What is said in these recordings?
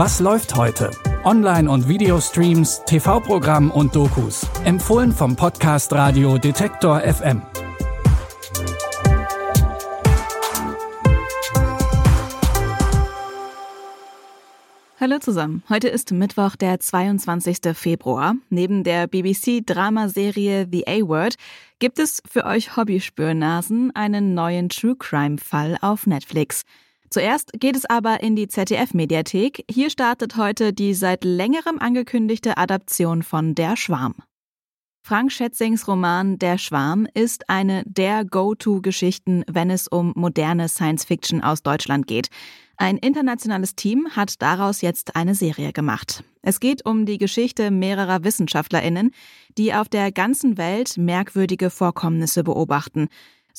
Was läuft heute? Online- und Videostreams, TV-Programm und Dokus. Empfohlen vom Podcast Radio Detektor FM. Hallo zusammen. Heute ist Mittwoch, der 22. Februar. Neben der BBC-Dramaserie The A-Word gibt es für euch Hobbyspürnasen einen neuen True Crime-Fall auf Netflix. Zuerst geht es aber in die ZDF-Mediathek. Hier startet heute die seit längerem angekündigte Adaption von Der Schwarm. Frank Schätzings Roman Der Schwarm ist eine der Go-To-Geschichten, wenn es um moderne Science-Fiction aus Deutschland geht. Ein internationales Team hat daraus jetzt eine Serie gemacht. Es geht um die Geschichte mehrerer Wissenschaftlerinnen, die auf der ganzen Welt merkwürdige Vorkommnisse beobachten.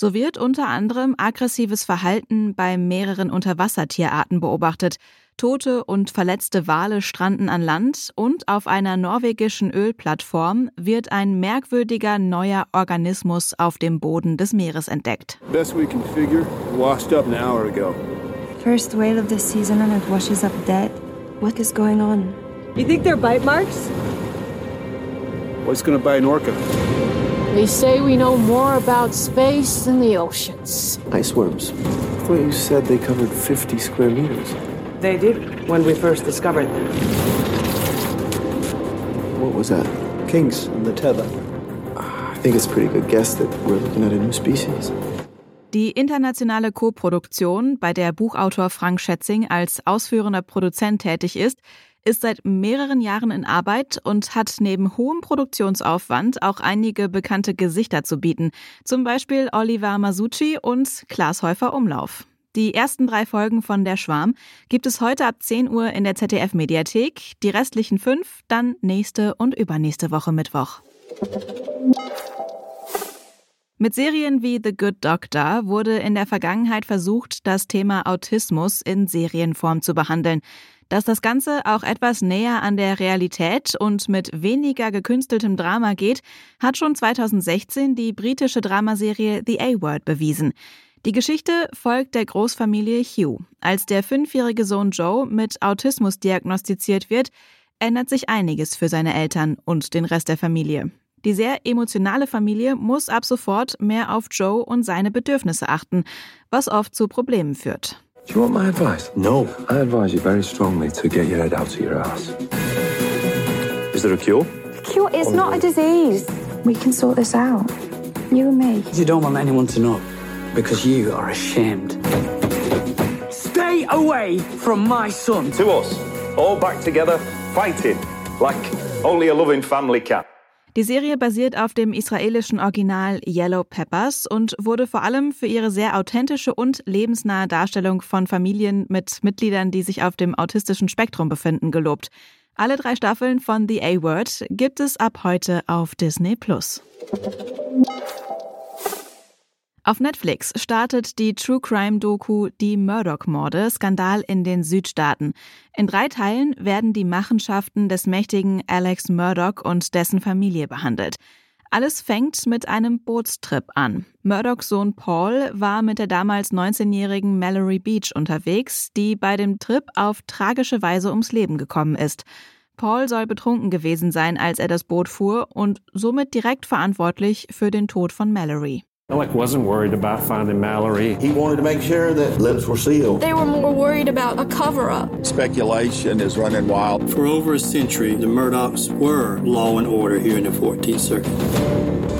So wird unter anderem aggressives Verhalten bei mehreren Unterwassertierarten beobachtet. Tote und verletzte Wale stranden an Land und auf einer norwegischen Ölplattform wird ein merkwürdiger neuer Organismus auf dem Boden des Meeres entdeckt. Best we can figure, washed up an hour ago. First whale of the season and it washes up dead. What is going on? You think they're bite marks? What's gonna bite an orca? They say we know more about space than the oceans. Ice worms. I thought you said they covered 50 square meters. They did when we first discovered them. What was that? Kinks in the tether. I think it's a pretty good guess that we're looking at a new species. Die internationale Koproduktion, bei der Buchautor Frank Schätzing als ausführender Produzent tätig ist, ist seit mehreren Jahren in Arbeit und hat neben hohem Produktionsaufwand auch einige bekannte Gesichter zu bieten, zum Beispiel Oliver Masucci und Klaas Häufer Umlauf. Die ersten drei Folgen von Der Schwarm gibt es heute ab 10 Uhr in der ZDF-Mediathek, die restlichen fünf dann nächste und übernächste Woche Mittwoch. Mit Serien wie The Good Doctor wurde in der Vergangenheit versucht, das Thema Autismus in Serienform zu behandeln. Dass das Ganze auch etwas näher an der Realität und mit weniger gekünsteltem Drama geht, hat schon 2016 die britische Dramaserie The A-Word bewiesen. Die Geschichte folgt der Großfamilie Hugh. Als der fünfjährige Sohn Joe mit Autismus diagnostiziert wird, ändert sich einiges für seine Eltern und den Rest der Familie. Die sehr emotionale Familie muss ab sofort mehr auf Joe und seine Bedürfnisse achten, was oft zu Problemen führt. Do you want my advice? No. I advise you very strongly to get your head out of your ass. Is there a cure? Cure is not a disease. We can sort this out. You and me. You don't want anyone to know because you are ashamed. Stay away from my son. To us, all back together, fighting like only a loving family can. Die Serie basiert auf dem israelischen Original Yellow Peppers und wurde vor allem für ihre sehr authentische und lebensnahe Darstellung von Familien mit Mitgliedern, die sich auf dem autistischen Spektrum befinden, gelobt. Alle drei Staffeln von The A-Word gibt es ab heute auf Disney Plus. Auf Netflix startet die True Crime Doku Die Murdoch-Morde, Skandal in den Südstaaten. In drei Teilen werden die Machenschaften des mächtigen Alex Murdoch und dessen Familie behandelt. Alles fängt mit einem Bootstrip an. Murdochs Sohn Paul war mit der damals 19-jährigen Mallory Beach unterwegs, die bei dem Trip auf tragische Weise ums Leben gekommen ist. Paul soll betrunken gewesen sein, als er das Boot fuhr und somit direkt verantwortlich für den Tod von Mallory. Alec wasn't worried about finding Mallory. He wanted to make sure that lips were sealed. They were more worried about a cover up. Speculation is running wild. For over a century, the Murdochs were law and order here in the 14th Circuit.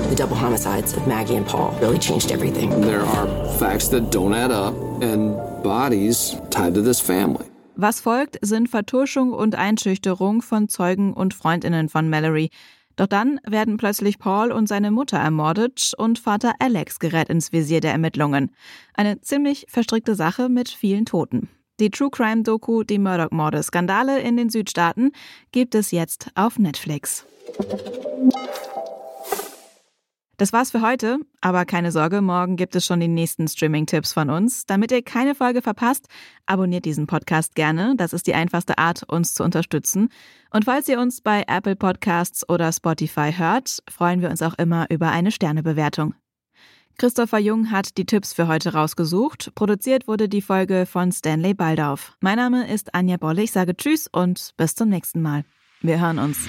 The double homicides of Maggie and Paul really changed everything. There are facts that don't add up and bodies tied to this family. Was folgt, sind Vertuschung und Einschüchterung von Zeugen und Freundinnen von Mallory. Doch dann werden plötzlich Paul und seine Mutter ermordet und Vater Alex gerät ins Visier der Ermittlungen. Eine ziemlich verstrickte Sache mit vielen Toten. Die True Crime Doku Die Murdoch-Morde Skandale in den Südstaaten gibt es jetzt auf Netflix. Das war's für heute, aber keine Sorge, morgen gibt es schon die nächsten Streaming-Tipps von uns. Damit ihr keine Folge verpasst, abonniert diesen Podcast gerne. Das ist die einfachste Art, uns zu unterstützen. Und falls ihr uns bei Apple Podcasts oder Spotify hört, freuen wir uns auch immer über eine Sternebewertung. Christopher Jung hat die Tipps für heute rausgesucht. Produziert wurde die Folge von Stanley Baldauf. Mein Name ist Anja Bolle. Ich sage Tschüss und bis zum nächsten Mal. Wir hören uns.